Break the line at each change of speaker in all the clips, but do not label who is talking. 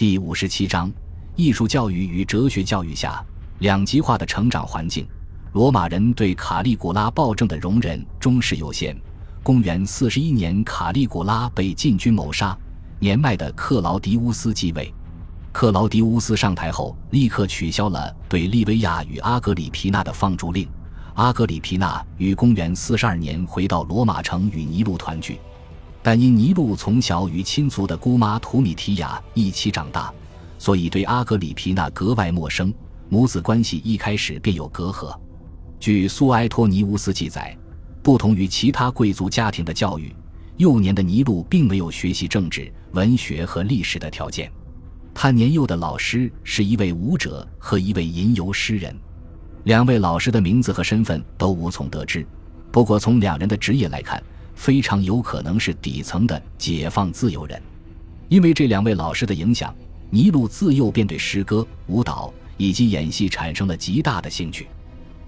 第五十七章：艺术教育与哲学教育下两极化的成长环境。罗马人对卡利古拉暴政的容忍终是有限。公元四十一年，卡利古拉被禁军谋杀，年迈的克劳迪乌斯继位。克劳迪乌斯上台后，立刻取消了对利维亚与阿格里皮娜的放逐令。阿格里皮娜于公元四十二年回到罗马城与尼禄团聚。但因尼禄从小与亲族的姑妈图米提亚一起长大，所以对阿格里皮娜格外陌生，母子关系一开始便有隔阂。据苏埃托尼乌斯记载，不同于其他贵族家庭的教育，幼年的尼禄并没有学习政治、文学和历史的条件。他年幼的老师是一位舞者和一位吟游诗人，两位老师的名字和身份都无从得知。不过从两人的职业来看，非常有可能是底层的解放自由人，因为这两位老师的影响，尼禄自幼便对诗歌、舞蹈以及演戏产生了极大的兴趣。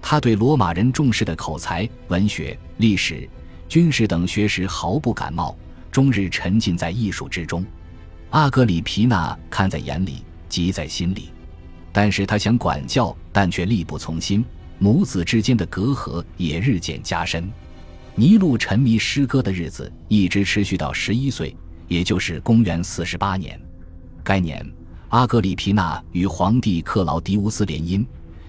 他对罗马人重视的口才、文学、历史、军事等学识毫不感冒，终日沉浸在艺术之中。阿格里皮娜看在眼里，急在心里，但是他想管教，但却力不从心，母子之间的隔阂也日渐加深。尼禄沉迷诗歌的日子一直持续到十一岁，也就是公元四十八年。该年，阿格里皮娜与皇帝克劳狄乌斯联姻，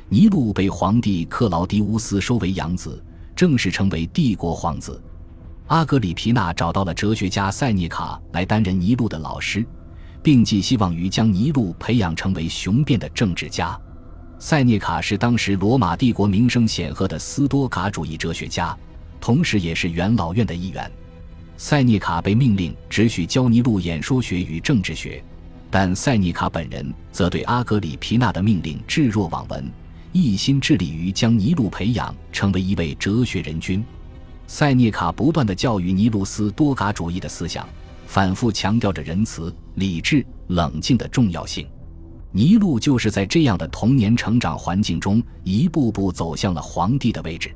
尼禄被皇帝克劳狄乌斯收为养子，正式成为帝国皇子。阿格里皮娜找到了哲学家塞涅卡来担任尼禄的老师，并寄希望于将尼禄培养成为雄辩的政治家。塞涅卡是当时罗马帝国名声显赫的斯多噶主义哲学家。同时，也是元老院的一员。塞涅卡被命令只许教尼禄演说学与政治学，但塞涅卡本人则对阿格里皮娜的命令置若罔闻，一心致力于将尼禄培养成为一位哲学人君。塞涅卡不断的教育尼禄斯多嘎主义的思想，反复强调着仁慈、理智、冷静的重要性。尼禄就是在这样的童年成长环境中，一步步走向了皇帝的位置。